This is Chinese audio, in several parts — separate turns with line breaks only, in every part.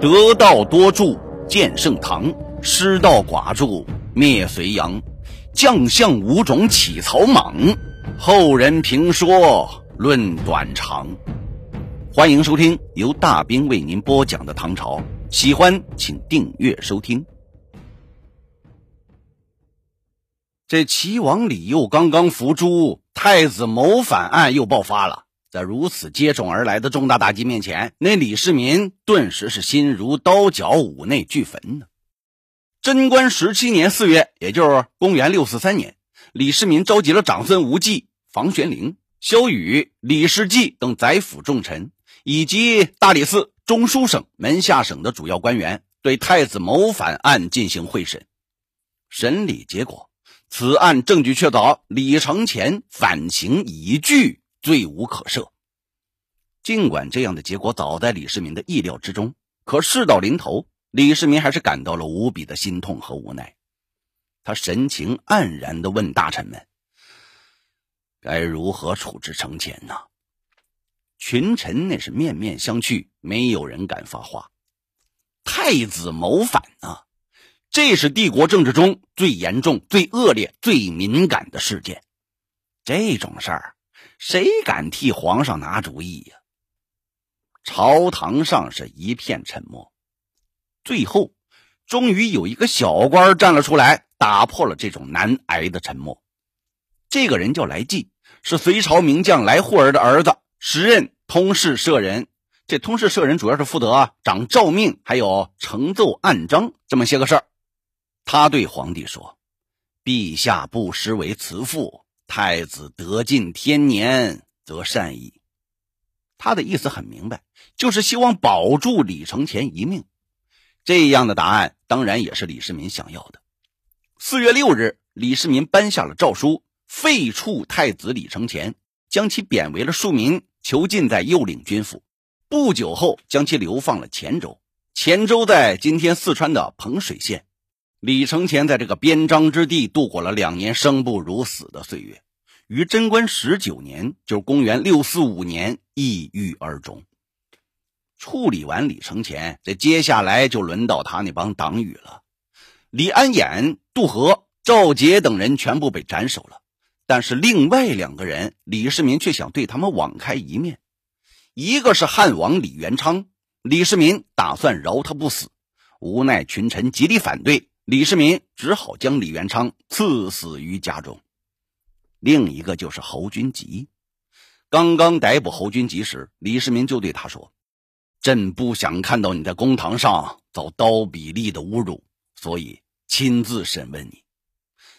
得道多助建盛唐，失道寡助灭隋炀。将相五种起草莽，后人评说论短长。欢迎收听由大兵为您播讲的唐朝，喜欢请订阅收听。这齐王李佑刚刚伏诛，太子谋反案又爆发了。在如此接踵而来的重大打击面前，那李世民顿时是心如刀绞，五内俱焚呢。贞观十七年四月，也就是公元六四三年，李世民召集了长孙无忌、房玄龄、萧雨、李世济等宰辅重臣，以及大理寺、中书省、门下省的主要官员，对太子谋反案进行会审。审理结果。此案证据确凿，李承乾反省已具，罪无可赦。尽管这样的结果早在李世民的意料之中，可事到临头，李世民还是感到了无比的心痛和无奈。他神情黯然地问大臣们：“该如何处置程潜呢？”群臣那是面面相觑，没有人敢发话。太子谋反啊！这是帝国政治中最严重、最恶劣、最敏感的事件。这种事儿，谁敢替皇上拿主意呀？朝堂上是一片沉默。最后，终于有一个小官站了出来，打破了这种难挨的沉默。这个人叫来济，是隋朝名将来护儿的儿子，时任通事舍人。这通事舍人主要是负责掌诏命，还有呈奏案章这么些个事儿。他对皇帝说：“陛下不失为慈父，太子得尽天年，则善矣。”他的意思很明白，就是希望保住李承乾一命。这样的答案当然也是李世民想要的。四月六日，李世民颁下了诏书，废黜太子李承乾，将其贬为了庶民，囚禁在右领军府。不久后，将其流放了黔州。黔州在今天四川的彭水县。李承乾在这个边疆之地度过了两年生不如死的岁月，于贞观十九年，就是公元六四五年，抑郁而终。处理完李承乾，这接下来就轮到他那帮党羽了。李安衍、杜和、赵杰等人全部被斩首了，但是另外两个人，李世民却想对他们网开一面。一个是汉王李元昌，李世民打算饶他不死，无奈群臣极力反对。李世民只好将李元昌赐死于家中。另一个就是侯君集。刚刚逮捕侯君集时，李世民就对他说：“朕不想看到你在公堂上遭刀笔利的侮辱，所以亲自审问你。”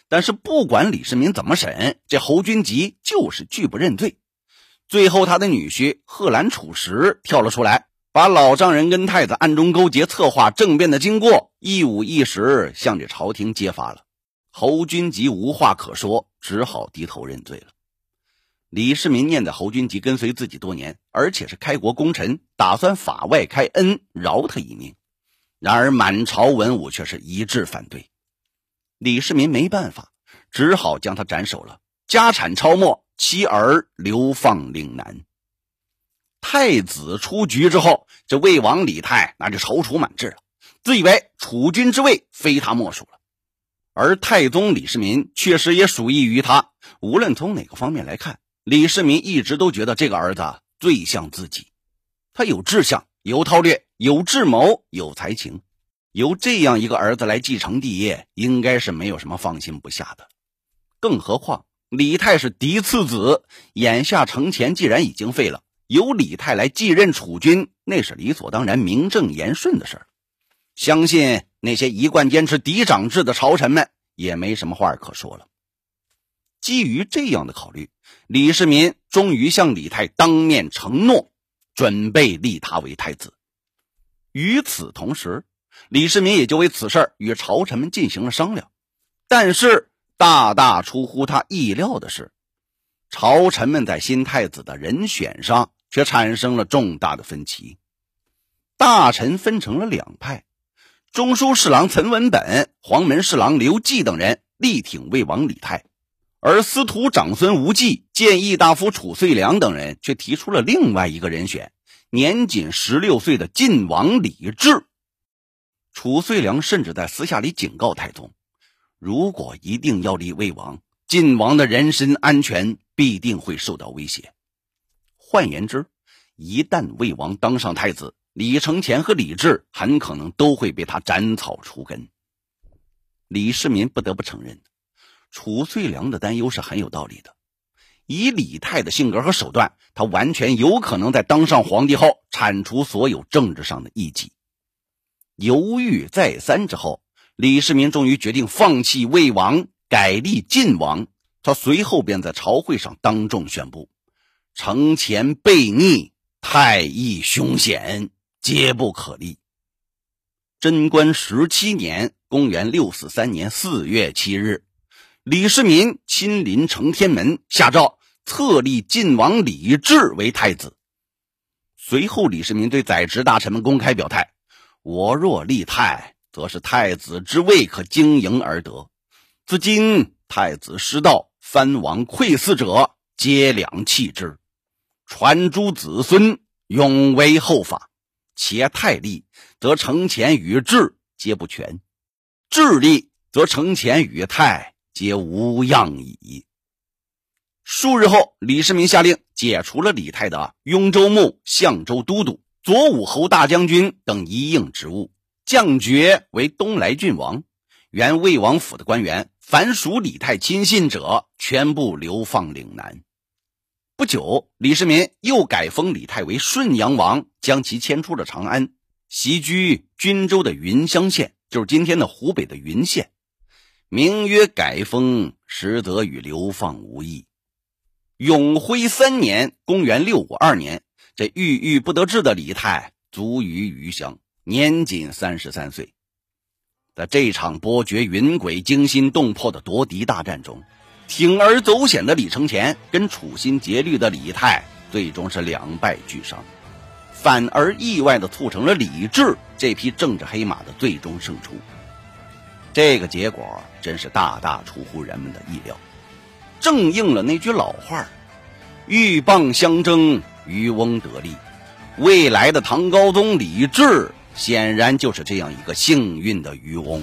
但是不管李世民怎么审，这侯君集就是拒不认罪。最后，他的女婿贺兰楚石跳了出来。把老丈人跟太子暗中勾结、策划政变的经过一五一十向这朝廷揭发了，侯君集无话可说，只好低头认罪了。李世民念在侯君集跟随自己多年，而且是开国功臣，打算法外开恩，饶他一命。然而满朝文武却是一致反对，李世民没办法，只好将他斩首了，家产抄没，妻儿流放岭南。太子出局之后，这魏王李泰那就踌躇满志了，自以为储君之位非他莫属了。而太宗李世民确实也属意于他。无论从哪个方面来看，李世民一直都觉得这个儿子最像自己。他有志向，有韬略，有智谋，有才情。由这样一个儿子来继承帝业，应该是没有什么放心不下的。更何况李泰是嫡次子，眼下承乾既然已经废了。由李泰来继任储君，那是理所当然、名正言顺的事儿。相信那些一贯坚持嫡长制的朝臣们也没什么话可说了。基于这样的考虑，李世民终于向李泰当面承诺，准备立他为太子。与此同时，李世民也就为此事与朝臣们进行了商量。但是，大大出乎他意料的是，朝臣们在新太子的人选上。却产生了重大的分歧，大臣分成了两派，中书侍郎岑文本、黄门侍郎刘季等人力挺魏王李泰，而司徒长孙无忌、谏议大夫褚遂良等人却提出了另外一个人选，年仅十六岁的晋王李治褚遂良甚至在私下里警告太宗：如果一定要立魏王，晋王的人身安全必定会受到威胁。换言之，一旦魏王当上太子，李承乾和李治很可能都会被他斩草除根。李世民不得不承认，褚遂良的担忧是很有道理的。以李泰的性格和手段，他完全有可能在当上皇帝后铲除所有政治上的异己。犹豫再三之后，李世民终于决定放弃魏王，改立晋王。他随后便在朝会上当众宣布：“承前悖逆，太易凶险，皆不可立。”贞观十七年（公元643年四月七日）。李世民亲临承天门，下诏册立晋王李治为太子。随后，李世民对在职大臣们公开表态：“我若立太，则是太子之位可经营而得。自今太子失道，藩王窥伺者，皆两弃之。传诸子孙，永为后法。且太立，则承乾与治皆不全；智立，则承乾与太。”皆无恙矣。数日后，李世民下令解除了李泰的雍州牧、相州都督、左武侯大将军等一应职务，降爵为东莱郡王。原魏王府的官员，凡属李泰亲信者，全部流放岭南。不久，李世民又改封李泰为顺阳王，将其迁出了长安，徙居均州的云乡县，就是今天的湖北的云县。名曰改封，实则与流放无异。永徽三年（公元652年），这郁郁不得志的李泰卒于余乡，年仅三十三岁。在这场波谲云诡、惊心动魄的夺嫡大战中，铤而走险的李承乾跟处心积虑的李泰，最终是两败俱伤，反而意外的促成了李治这匹政治黑马的最终胜出。这个结果真是大大出乎人们的意料，正应了那句老话鹬蚌相争，渔翁得利。未来的唐高宗李治，显然就是这样一个幸运的渔翁。